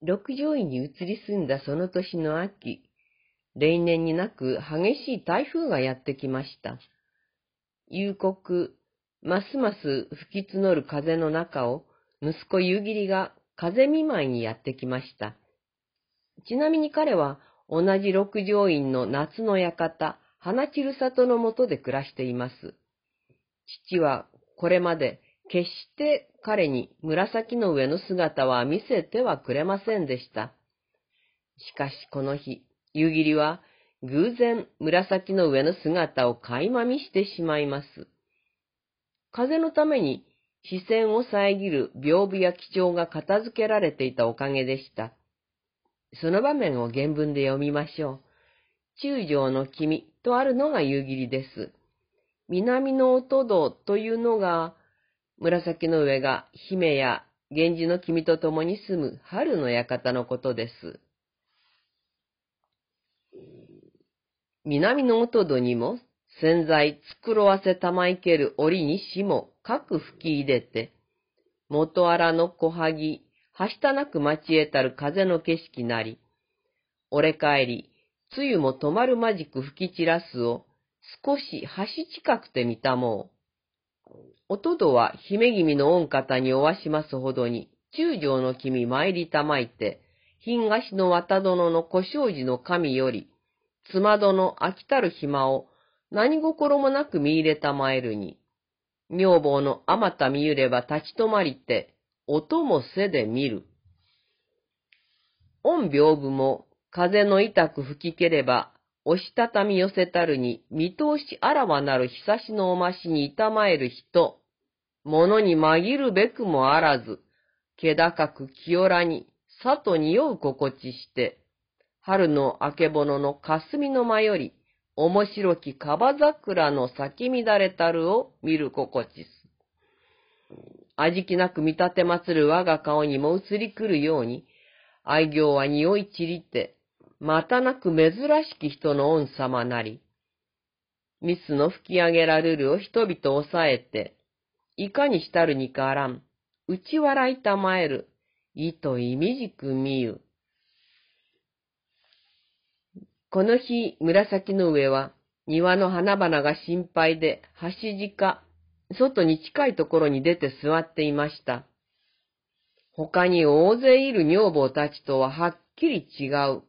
六条院に移り住んだその年の秋、例年になく激しい台風がやってきました。夕刻、ますます吹き募る風の中を、息子夕霧が風見舞いにやってきました。ちなみに彼は同じ六条院の夏の館、花散る里のもとで暮らしています。父はこれまで決して彼に紫の上の姿は見せてはくれませんでした。しかしこの日、夕霧は偶然紫の上の姿を垣間見してしまいます。風のために視線を遮る屏風や基調が片付けられていたおかげでした。その場面を原文で読みましょう。中将の君とあるのが夕霧です。南の音戸というのが、紫の上が姫や源氏の君と共に住む春の館のことです。南の音戸にも洗剤繕わせたまいける折にしも各吹き入れて、元荒の小萩、はしたなく待ち得たる風の景色なり、俺帰り、梅雨も止まるまじく吹き散らすを、少し橋近くて見たもう。おとどは姫君の御方におわしますほどに、中将の君参りたまいて、東の渡殿の小正寺の神より、妻殿飽きたる暇を何心もなく見入れたまえるに、女房のあまた見ゆれば立ち止まりて、音もせで見る。御屏風も風の痛く吹きければ、押したたみ寄せたるに、見通しあらわなる久しのおましにいたまえる人、物に紛るべくもあらず、気高く清らに、里匂う心地して、春の明けぼのの霞の間より、面白き樺桜の咲き乱れたるを見る心地す。味気なく見立て祭る我が顔にも映り来るように、愛行は匂い散りて、またなく珍しき人の恩様なり、ミスの吹き上げられるを人々抑えて、いかにしたるにかあらん、打ち笑いたまえる、意と意味じく見ゆ。この日、紫の上は、庭の花々が心配で、橋か、外に近いところに出て座っていました。他に大勢いる女房たちとははっきり違う。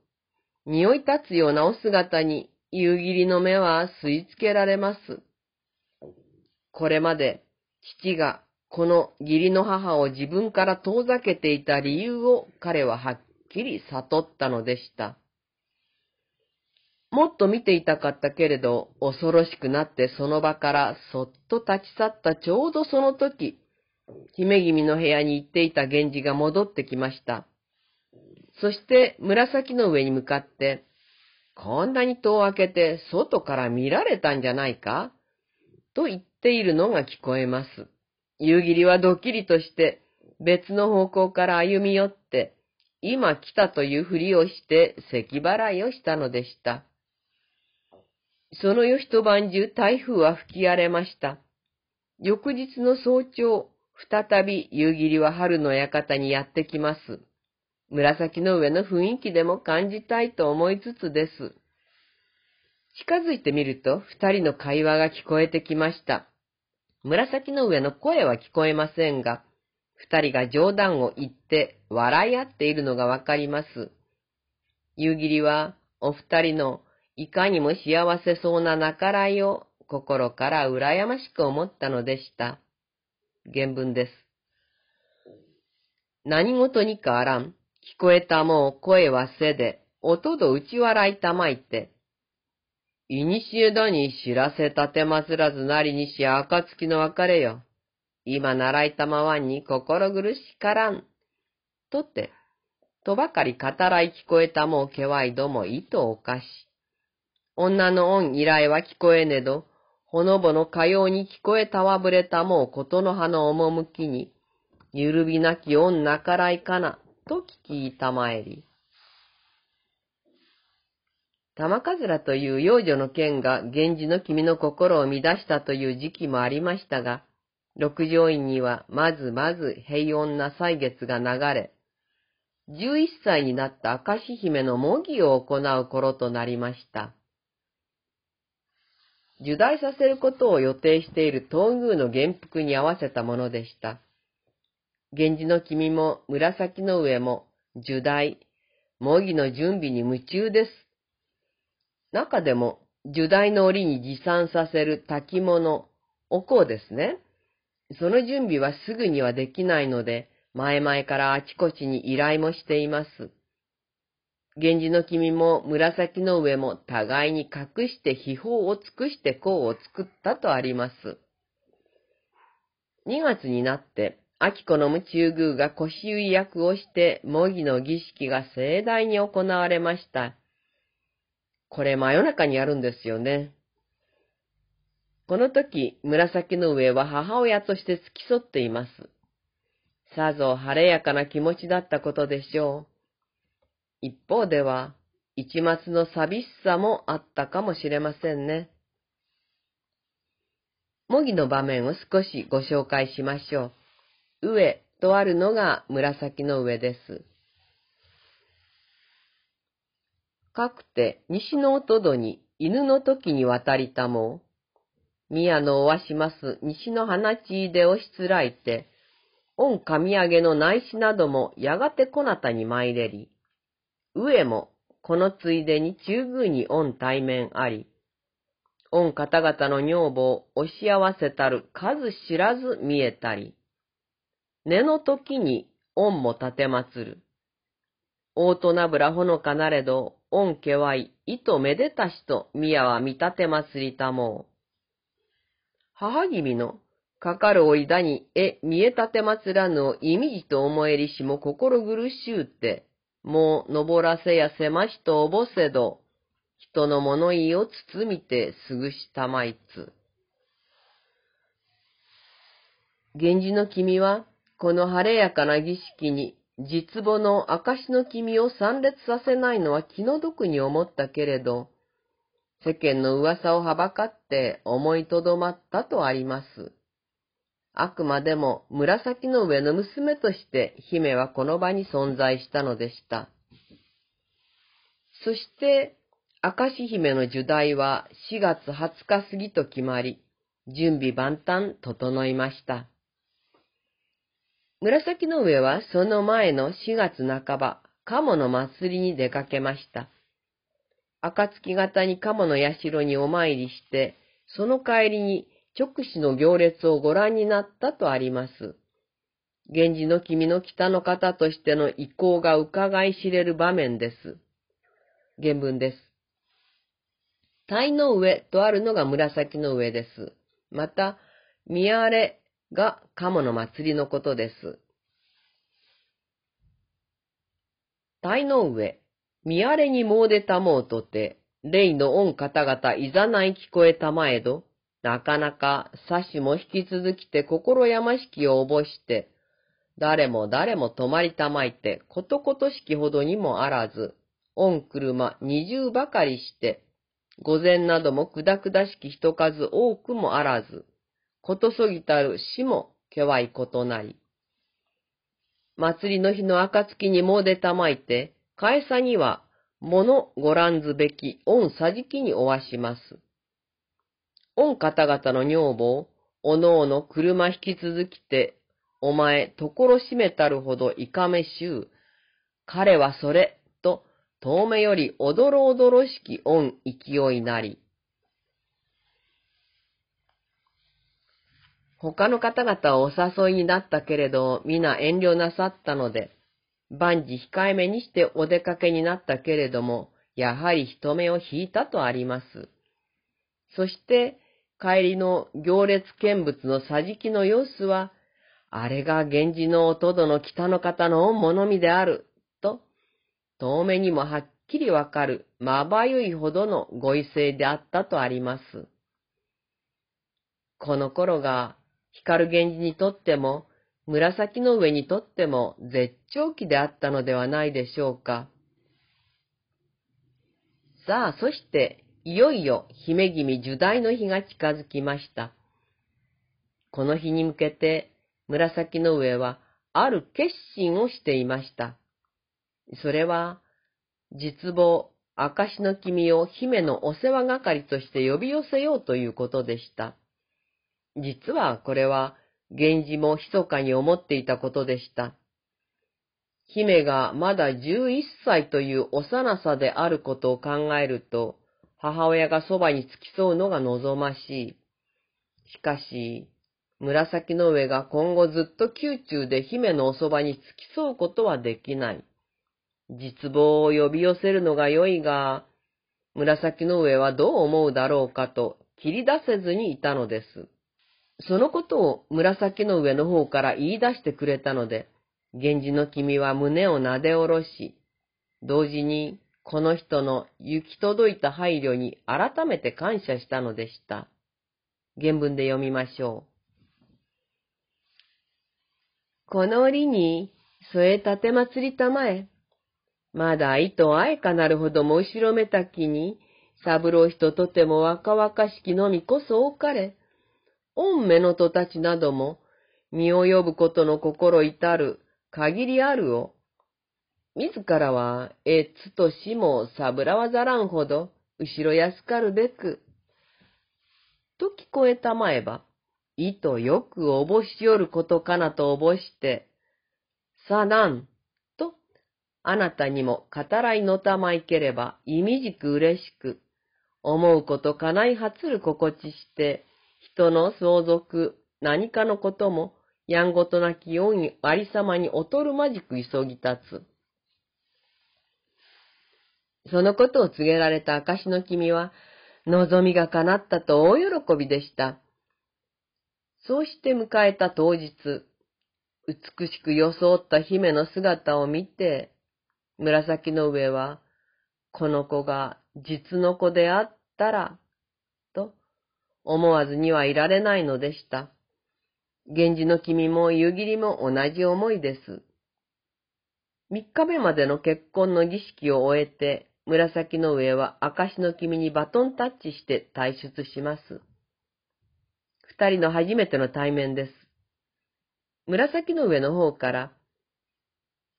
匂い立つようなお姿に夕霧の目は吸い付けられます。これまで父がこの義理の母を自分から遠ざけていた理由を彼ははっきり悟ったのでした。もっと見ていたかったけれど、恐ろしくなってその場からそっと立ち去ったちょうどその時、姫君の部屋に行っていた源氏が戻ってきました。そして紫の上に向かって、こんなに戸を開けて外から見られたんじゃないか？と言っているのが聞こえます。夕霧はドッキリとして別の方向から歩み寄って、今来たというふりをして咳払いをしたのでした。その夜一晩中台風は吹き荒れました。翌日の早朝、再び夕霧は春の館にやってきます。紫の上の雰囲気でも感じたいと思いつつです。近づいてみると二人の会話が聞こえてきました。紫の上の声は聞こえませんが、二人が冗談を言って笑い合っているのがわかります。夕霧はお二人のいかにも幸せそうな計らいを心から羨ましく思ったのでした。原文です。何事にかあらん、聞こえたもう声はせで、音と打ち笑いたまいて、いにしえだに知らせたてまつらずなりにし暁の別れよ。今習いたまわんに心苦しからん。とって、とばかり語らい聞こえたもうけわいども意図おかし。女の恩依頼は聞こえねど、ほのぼのかように聞こえたわぶれたもうことの葉の趣に、ゆるびなき恩なからいかな、と聞きたまえり。玉かずらという幼女の剣が源氏の君の心を乱したという時期もありましたが、六条院にはまずまず平穏な歳月が流れ、11歳になった明石姫の模擬を行う頃となりました。受代させることを予定している東宮の元服に合わせたものでした。源氏の君も紫の上も受代、模擬の準備に夢中です。中でも、受代の折に持参させる炊物、お香ですね。その準備はすぐにはできないので、前々からあちこちに依頼もしています。源氏の君も紫の上も互いに隠して秘宝を尽くして香を作ったとあります。2月になって、秋子の夢中宮が腰結役をして模擬の儀式が盛大に行われました。これ真夜中にやるんですよね。この時、紫の上は母親として付き添っています。さぞ晴れやかな気持ちだったことでしょう。一方では、一末の寂しさもあったかもしれませんね。模擬の場面を少しご紹介しましょう。上とあるのが紫の上です。かくて西の音戸に犬の時に渡りたも、宮のおわします西の花地でおしつらいて、御神上げの内視などもやがてこなたに参れり、上もこのついでに中宮に御対面あり、御方々の女房を押し合わせたる数知らず見えたり、根の時に御も立てまつる。大となぶらほのかなれど、御家はい意とめでたしと宮は見立てまつりたもう。母君のかかるおいだに、え、見えたてまつらぬを意味じと思えりしも心苦しゅうて、もう登らせやせましとおぼせど、人の物言いを包みてすぐしたまいつ。源氏の君は、この晴れやかな儀式に、実母の証の君を参列させないのは気の毒に思ったけれど、世間の噂をはばかって思いとどまったとあります。あくまでも紫の上の娘として姫はこの場に存在したのでした。そして、明石姫の受代は4月20日過ぎと決まり、準備万端整いました。紫の上はその前の4月半ば、鴨の祭りに出かけました。暁型に鴨の社にお参りして、その帰りに直視の行列をご覧になったとあります。源氏の君の北の方としての意向が伺い知れる場面です。原文です。鯛の上とあるのが紫の上です。また、見荒れが鴨の祭りのことです。鯛の上、見荒れにもうでたもうとて、霊の恩方々いざない聞こえたまえど、なかなか差しも引き続きて心やましきをおぼして、誰も誰も泊まりたまいて、ことことしきほどにもあらず、御車二重ばかりして、御前などもくだくだしき人数多くもあらず、ことそぎたる死もけわいことなり。祭りの日の暁にも出たまいて、返さには、物ご覧ずべき御さじきにおわします。御方々の女房、おのおの車引き続きて、お前、ところしめたるほどいかめしゅう。彼はそれ、と、遠目よりおどろおどろしき御勢いなり。他の方々はお誘いになったけれど、皆遠慮なさったので、万事控えめにしてお出かけになったけれども、やはり人目を引いたとあります。そして、帰りの行列見物の桟敷の様子は、あれが源氏の弟の北の方の物見である、と、遠目にもはっきりわかる、まばゆいほどのご威勢であったとあります。この頃が、光源氏にとっても、紫の上にとっても絶頂期であったのではないでしょうか。さあ、そして、いよいよ姫君受代の日が近づきました。この日に向けて紫の上はある決心をしていました。それは、実母、証の君を姫のお世話係として呼び寄せようということでした。実はこれは、源氏も密かに思っていたことでした。姫がまだ11歳という幼さであることを考えると、母親がそばに付き添うのが望ましい。しかし、紫の上が今後ずっと宮中で姫のおそばに付き添うことはできない。実望を呼び寄せるのが良いが、紫の上はどう思うだろうかと切り出せずにいたのです。そのことを紫の上の方から言い出してくれたので、源氏の君は胸をなで下ろし、同時にこの人の行き届いた配慮に改めて感謝したのでした。原文で読みましょう。この折に添え立て祭りたまえ。まだ糸あえかなるほども後ろめたきに、三郎人とても若々しきのみこそ多かれ。御目のとたちなども、身を呼ぶことの心至る限りあるを、自らは、えつとしもさぶらわざらんほど、後ろやすかるべく、と聞こえたまえば、いとよくおぼしよることかなとおぼして、さなん、と、あなたにも語らいのたまいければ、意味じく嬉しく、思うことかないはつる心地して、人の相続、何かのことも、やんごとなきようにありさまに劣るまじく急ぎ立つ。そのことを告げられた証の君は、望みが叶ったと大喜びでした。そうして迎えた当日、美しく装った姫の姿を見て、紫の上は、この子が実の子であったら、思わずにはいられないのでした。源氏の君も夕霧も同じ思いです。三日目までの結婚の儀式を終えて、紫の上は証の君にバトンタッチして退出します。二人の初めての対面です。紫の上の方から、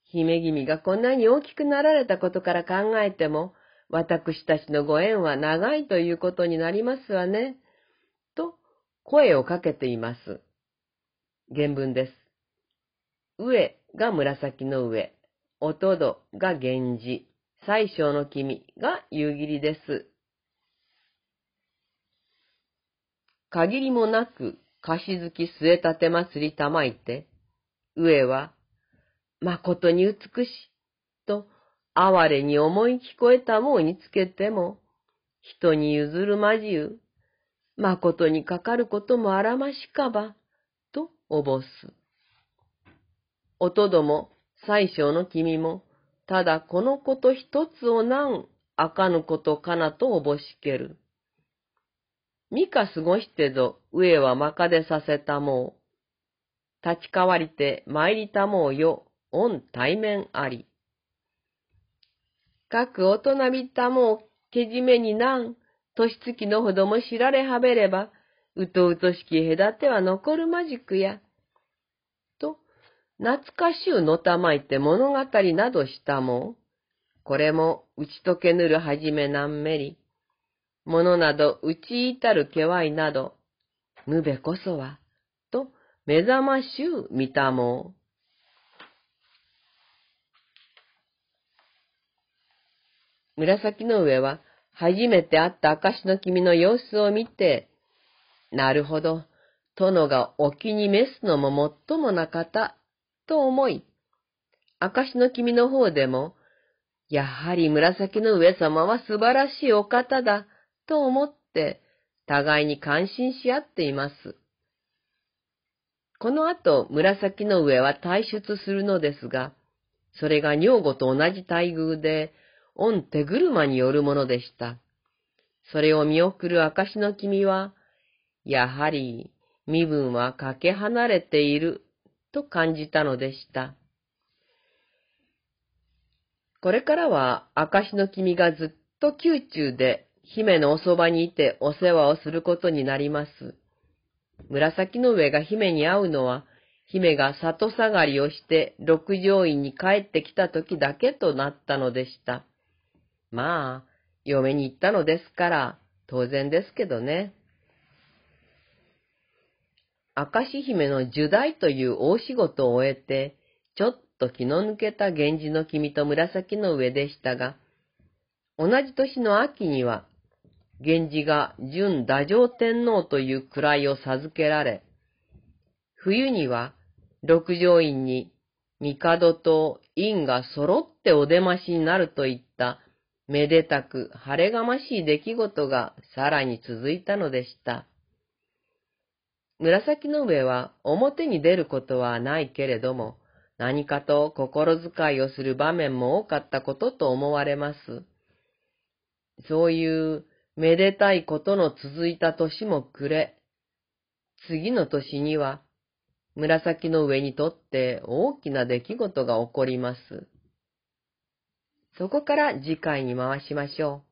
姫君がこんなに大きくなられたことから考えても、私たちのご縁は長いということになりますわね、声をかけています。原文です。上が紫の上、おとどが源氏、最小の君が夕霧です。限りもなく、貸し月末立て祭りたまいて、上は、誠に美しい、と、哀れに思い聞こえたもうにつけても、人に譲るまじゅう、誠にかかることもあらましかば、とおぼす。おとども、最小の君も、ただこのこと一つをなんあかぬことかなとおぼしける。みか過ごしてぞ、上はまかでさせたもう。立ち代わりて参りたもうよ、御対面あり。かく大人びたもう、けじめになん、年月のほども知られはべれば、うとうとしき隔ては残るまじくや。と、懐かしゅうのたまいて物語などしたも、これも打ち解けぬるはじめなんめり、ものなど打ち至るけわいなど、むべこそは、と目覚ましゅう見たも。紫の上は、初めて会った証の君の様子を見て、なるほど、殿がお気に召すのももっともな方、と思い、証の君の方でも、やはり紫の上様は素晴らしいお方だ、と思って、互いに感心し合っています。この後、紫の上は退出するのですが、それが女房と同じ待遇で、御手車によるものでした。それを見送る証の君は、やはり身分はかけ離れていると感じたのでした。これからは証の君がずっと宮中で姫のおそばにいてお世話をすることになります。紫の上が姫に会うのは姫が里下がりをして六条院に帰ってきた時だけとなったのでした。まあ、嫁に行ったのですから、当然ですけどね。明石姫の受代という大仕事を終えて、ちょっと気の抜けた源氏の君と紫の上でしたが、同じ年の秋には、源氏が準太上天皇という位を授けられ、冬には六条院に帝と院が揃ってお出ましになるといっためでたく晴れがましい出来事がさらに続いたのでした。紫の上は表に出ることはないけれども、何かと心遣いをする場面も多かったことと思われます。そういうめでたいことの続いた年も暮れ、次の年には紫の上にとって大きな出来事が起こります。そこから次回に回しましょう。